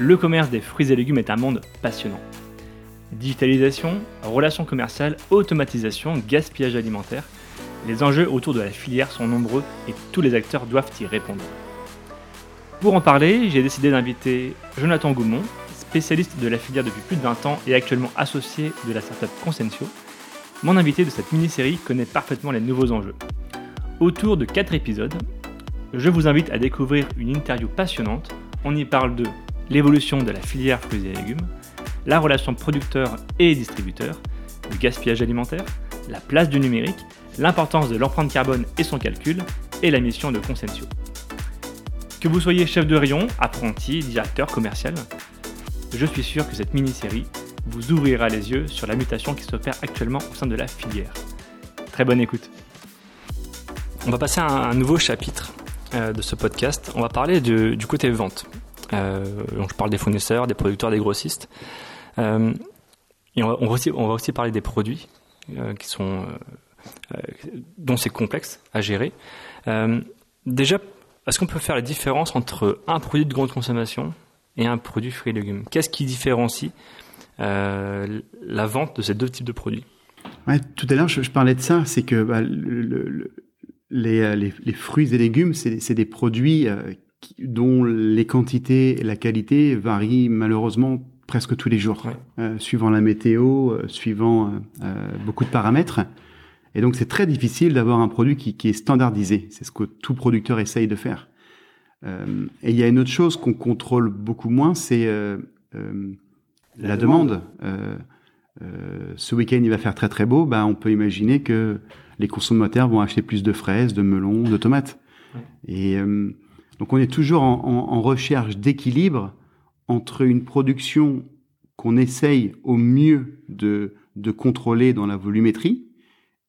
Le commerce des fruits et légumes est un monde passionnant. Digitalisation, relations commerciales, automatisation, gaspillage alimentaire, les enjeux autour de la filière sont nombreux et tous les acteurs doivent y répondre. Pour en parler, j'ai décidé d'inviter Jonathan Goumont, spécialiste de la filière depuis plus de 20 ans et actuellement associé de la startup Consensio. Mon invité de cette mini-série connaît parfaitement les nouveaux enjeux. Autour de 4 épisodes, je vous invite à découvrir une interview passionnante. On y parle de l'évolution de la filière fruits et légumes, la relation producteur et distributeur, le gaspillage alimentaire, la place du numérique, l'importance de l'empreinte carbone et son calcul, et la mission de Consensio. Que vous soyez chef de rayon, apprenti, directeur commercial, je suis sûr que cette mini-série vous ouvrira les yeux sur la mutation qui s'opère actuellement au sein de la filière. Très bonne écoute. On va passer à un nouveau chapitre euh, de ce podcast. On va parler du côté vente. Euh, je parle des fournisseurs, des producteurs, des grossistes. Euh, on va, aussi, parler des produits qui sont dont c'est complexe à gérer. déjà, est-ce qu'on peut faire la différence entre un produit de grande consommation et un produit fruits et légumes? Qu'est-ce qui différencie la vente de ces deux types de produits? Tout à l'heure, je, parlais de ça, c'est que bah, le, les, les, les, fruits et légumes, c'est des produits dont les quantités et la qualité varient malheureusement presque tous les jours, euh, suivant la météo, euh, suivant euh, beaucoup de paramètres. Et donc c'est très difficile d'avoir un produit qui, qui est standardisé. C'est ce que tout producteur essaye de faire. et il y a une autre chose qu'on contrôle beaucoup moins, c'est la, la, demande. ce week-end il va faire très très beau, ben, on peut imaginer que les consommateurs vont acheter plus de fraises, de melons, de tomates. Et donc on est toujours en, recherche d'équilibre entre une production qu'on essaye au mieux de, contrôler dans la volumétrie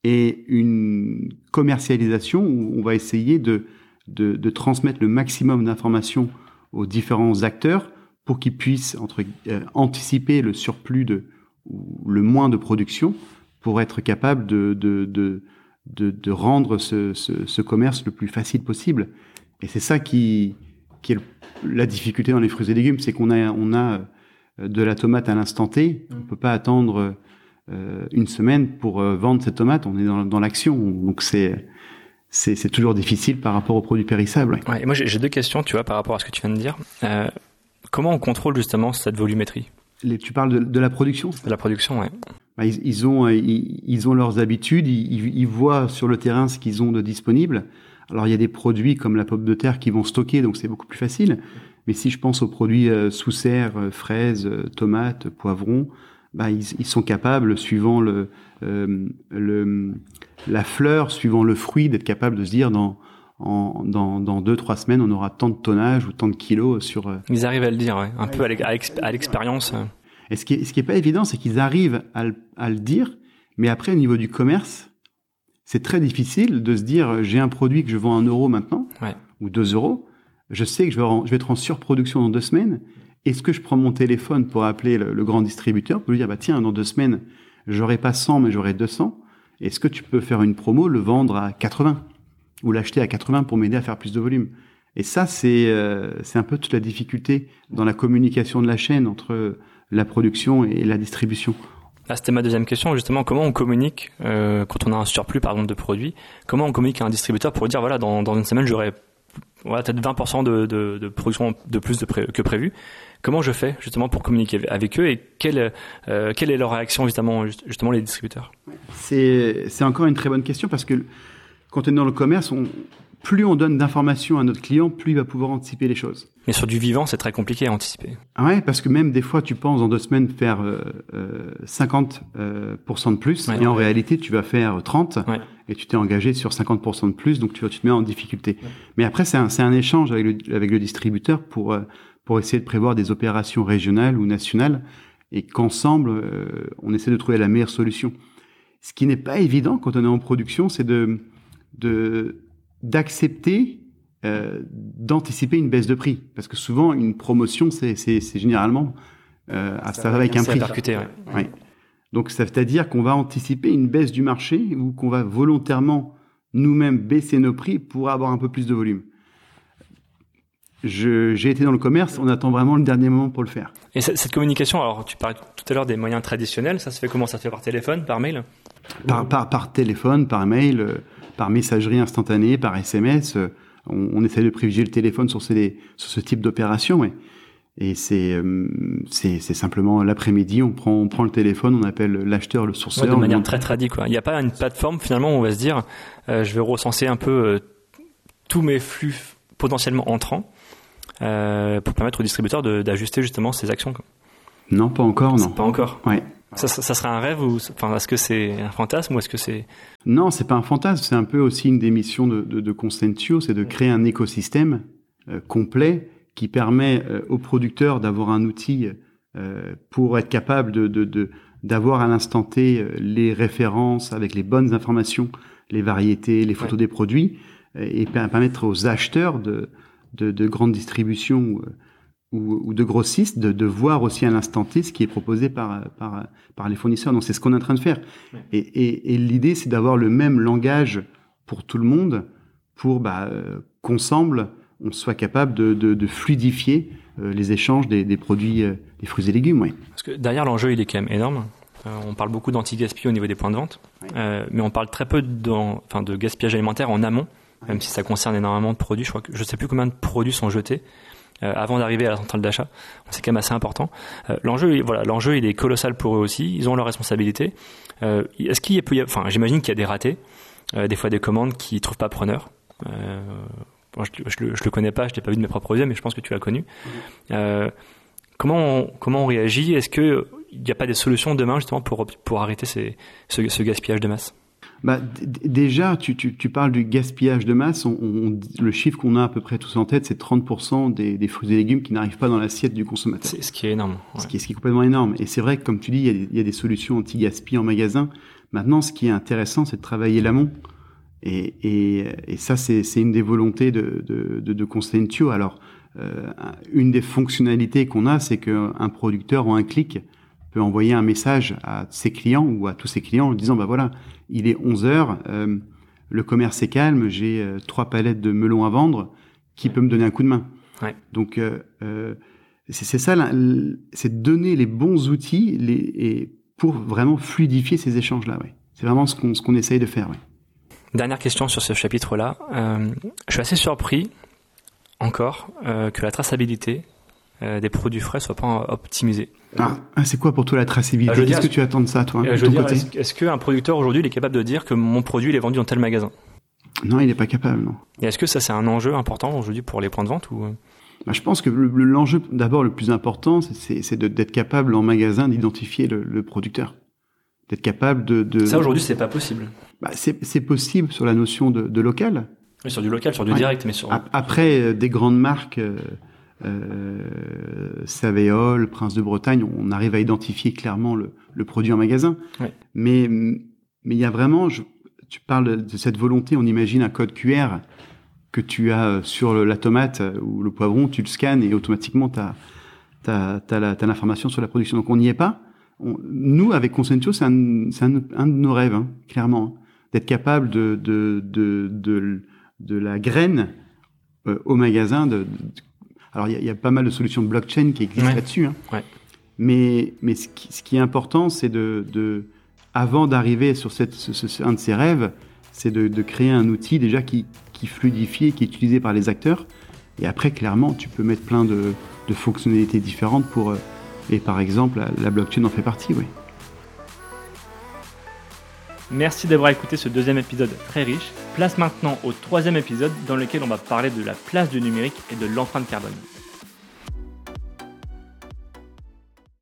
et une commercialisation où on va essayer de, transmettre le maximum d'informations aux différents acteurs pour qu'ils puissent entre, euh, anticiper le surplus de ou le moins de production pour être capable de, de, rendre ce, commerce le plus facile possible. Et c'est ça qui, qui est la difficulté dans les fruits et légumes, c'est qu'on a, on a euh, de la tomate à l'instant T. On peut pas attendre euh, une semaine pour euh, vendre cette tomate. On est dans, dans l'action, donc c'est c'est toujours difficile par rapport aux produits périssables. Ouais, moi j'ai deux questions, tu vois, par rapport à ce que tu viens de dire. Euh, comment on contrôle justement cette volumétrie? Les, Tu parles de, de, la production De la production, ouais. Bah, ils, ils, ont ils, ils, ont leurs habitudes, ils, ils voient sur le terrain ce qu'ils ont de disponible. Alors il y a des produits comme la pomme de terre qui vont stocker, donc c'est beaucoup plus facile. Mais si je pense aux produits euh, sous serre, euh, fraises, euh, tomates, poivrons, bah, ils, sont capables, suivant le, le, la fleur, suivant le fruit, d'être capables de se dire dans en, dans, dans deux trois semaines, on aura tant de tonnage ou tant de kilos sur. Ils arrivent à le dire, ouais. un peu à l'expérience. Et ce qui est, ce qui est pas évident, c'est qu'ils arrivent à à le dire, mais après au niveau du commerce, c'est très difficile de se dire j'ai un produit que je vends un euro maintenant ou deux euros. Je sais que je vais, je vais être en surproduction dans deux semaines. Est-ce que je prends mon téléphone pour appeler le, grand distributeur pour lui dire bah tiens dans deux semaines j'aurai pas 100 mais j'aurai 200. Est-ce que tu peux faire une promo, le vendre à 80 ou l'acheter à 80 pour m'aider à faire plus de volume? Et ça c'est euh, c'est un peu toute la difficulté dans la communication de la chaîne entre la production et la distribution. Ah, c'était ma deuxième question, justement, comment on communique euh, quand on a un surplus, par exemple, de produits Comment on communique à un distributeur pour dire, voilà, dans, dans une semaine, j'aurai voilà, peut-être 20% de, production de plus que prévu. Comment je fais, justement, pour communiquer avec eux et quelle, euh, quelle est leur réaction, justement, justement les distributeurs? C'est encore une très bonne question parce que quand on est dans le commerce, on, plus on donne d'informations à notre client, plus il va pouvoir anticiper les choses. Mais sur du vivant, c'est très compliqué à anticiper. Ah ouais, parce que même des fois, tu penses en deux semaines faire euh, euh, 50% euh, de plus, et en réalité, tu vas faire 30, et tu t'es engagé sur 50% de plus, donc tu, tu te mets en difficulté. Mais après, c'est un, un, échange avec le, avec le distributeur pour, euh, pour essayer de prévoir des opérations régionales ou nationales, et qu'ensemble, euh, on essaie de trouver la meilleure solution. Ce qui n'est pas évident quand on est en production, c'est de, de d'accepter euh, d'anticiper une baisse de prix. Parce que souvent, une promotion, c'est généralement euh, ça, va avec un prix. ouais. Donc, ça veut dire qu'on va anticiper une baisse du marché ou qu'on va volontairement nous-mêmes baisser nos prix pour avoir un peu plus de volume. J'ai été dans le commerce, on attend vraiment le dernier moment pour le faire. Et cette communication, alors tu parlais tout à l'heure des moyens traditionnels, ça se fait comment? Ça se fait par téléphone, par mail? Par, par, par, téléphone, par mail, euh, par messagerie instantanée, par SMS. Euh, on, on, essaie de privilégier le téléphone sur, ces, sur ce type d'opération. Ouais. Et c'est euh, c'est simplement l'après-midi, on prend on prend le téléphone, on appelle l'acheteur, le sourceur. de manière très tradie quoi. Il n'y a pas une plateforme finalement où on va se dire, je vais recenser un peu tous mes flux potentiellement entrants pour permettre au distributeur d'ajuster justement ses actions. Non, pas encore, non. Pas encore. Ouais. Ça, ça, serait un rêve ou enfin est-ce que c'est un fantasme ou est-ce que c'est Non, c'est pas un fantasme. C'est un peu aussi une des missions de, de, de Constantio, c'est de créer un écosystème euh, complet qui permet euh, aux producteurs d'avoir un outil euh, pour être capable de, de d'avoir à l'instant T les références avec les bonnes informations, les variétés, les photos des produits, et permettre aux acheteurs de de, de grande distribution ou, ou, de grossistes de, de, voir aussi à l'instant T ce qui est proposé par, par, par les fournisseurs. Donc c'est ce qu'on est en train de faire. Et, et, et l'idée, c'est d'avoir le même langage pour tout le monde pour bah, euh, qu'ensemble, on soit capable de, de, de fluidifier euh, les échanges des, des produits, euh, des fruits et légumes. Oui. Parce que derrière l'enjeu, il est quand même énorme. on parle beaucoup d'anti-gaspi au niveau des points de vente, mais on parle très peu enfin, de gaspillage alimentaire en amont même si ça concerne énormément de produits. Je crois que je sais plus combien de produits sont jetés euh, avant d'arriver à la centrale d'achat. C'est quand même assez important. Euh, l'enjeu, voilà, l'enjeu il est colossal pour eux aussi. Ils ont leurs responsabilités. Euh, est-ce qu'il y enfin, j'imagine qu'il y a des ratés, des fois des commandes qui trouvent pas preneur. Je, je, le, connais pas, je l'ai pas vu de mes propres yeux, mais je pense que tu l'as connu. comment on, comment on réagit? Est-ce que il n'y a pas des solutions demain justement pour pour arrêter ce gaspillage de masse? Bah, déjà, tu, tu, tu, parles du gaspillage de masse. On, on, le chiffre qu'on a à peu près tous en tête, c'est 30% des, des, fruits et légumes qui n'arrivent pas dans l'assiette du consommateur. C'est ce qui est énorme. Ouais. Ce, qui est, ce qui est complètement énorme. Et c'est vrai que, comme tu dis, il y a des, il y a des solutions anti-gaspi en magasin. Maintenant, ce qui est intéressant, c'est de travailler l'amont. Et, et, et, ça, c'est une des volontés de, de, de, de Constantio. Alors, euh, une des fonctionnalités qu'on a, c'est qu'un producteur en un clic peut envoyer un message à ses clients ou à tous ses clients en disant, bah voilà, il est 11 heures, euh, le commerce est calme, j'ai euh, trois palettes de melons à vendre, qui peut me donner un coup de main ouais. Donc euh, c'est ça, c'est donner les bons outils les, et pour vraiment fluidifier ces échanges-là. Ouais. C'est vraiment ce qu'on ce qu'on essaye de faire. Ouais. Dernière question sur ce chapitre-là. Je suis assez surpris encore que la traçabilité des produits frais soit pas optimisée. Ah, ah, c'est quoi pour toi la traçabilité ah, Qu'est-ce que tu attends de ça, toi euh, Est-ce est qu'un producteur aujourd'hui est capable de dire que mon produit il est vendu dans tel magasin? Non, il n'est pas capable, non. Et est-ce que ça c'est un enjeu important aujourd'hui pour les points de vente ou euh? bah, Je pense que l'enjeu d'abord le plus important, c'est d'être capable en magasin d'identifier le, le, producteur. D'être capable de, de... Ça aujourd'hui c'est pas possible. Bah, c'est possible sur la notion de, de local. Oui, sur du local, sur du ouais. direct, mais sur... Après, euh, des grandes marques... Euh, euh, Savéol, Prince de Bretagne, on arrive à identifier clairement le, le produit en magasin. Mais mais il y a vraiment, je, tu parles de cette volonté, on imagine un code QR que tu as sur le, la tomate ou le poivron, tu le scannes et automatiquement tu as, as, as l'information sur la production. Donc on n'y est pas. On, nous, avec Consentio, c'est un, un, un, de nos rêves, hein, clairement, hein, d'être capable de, de, de, de, de la graine euh, au magasin, de alors, il y, y, a pas mal de solutions de blockchain qui existent ouais. là-dessus. Hein. Ouais. Mais, mais ce qui, ce qui est important, c'est de, de, avant d'arriver sur cette, ce, ce, un de ces rêves, c'est de, de, créer un outil déjà qui, qui fluidifie, qui est utilisé par les acteurs. Et après, clairement, tu peux mettre plein de, de fonctionnalités différentes pour. Euh, et par exemple, la, la blockchain en fait partie, oui. Merci d'avoir écouté ce deuxième épisode très riche. Place maintenant au troisième épisode dans lequel on va parler de la place du numérique et de l'empreinte carbone.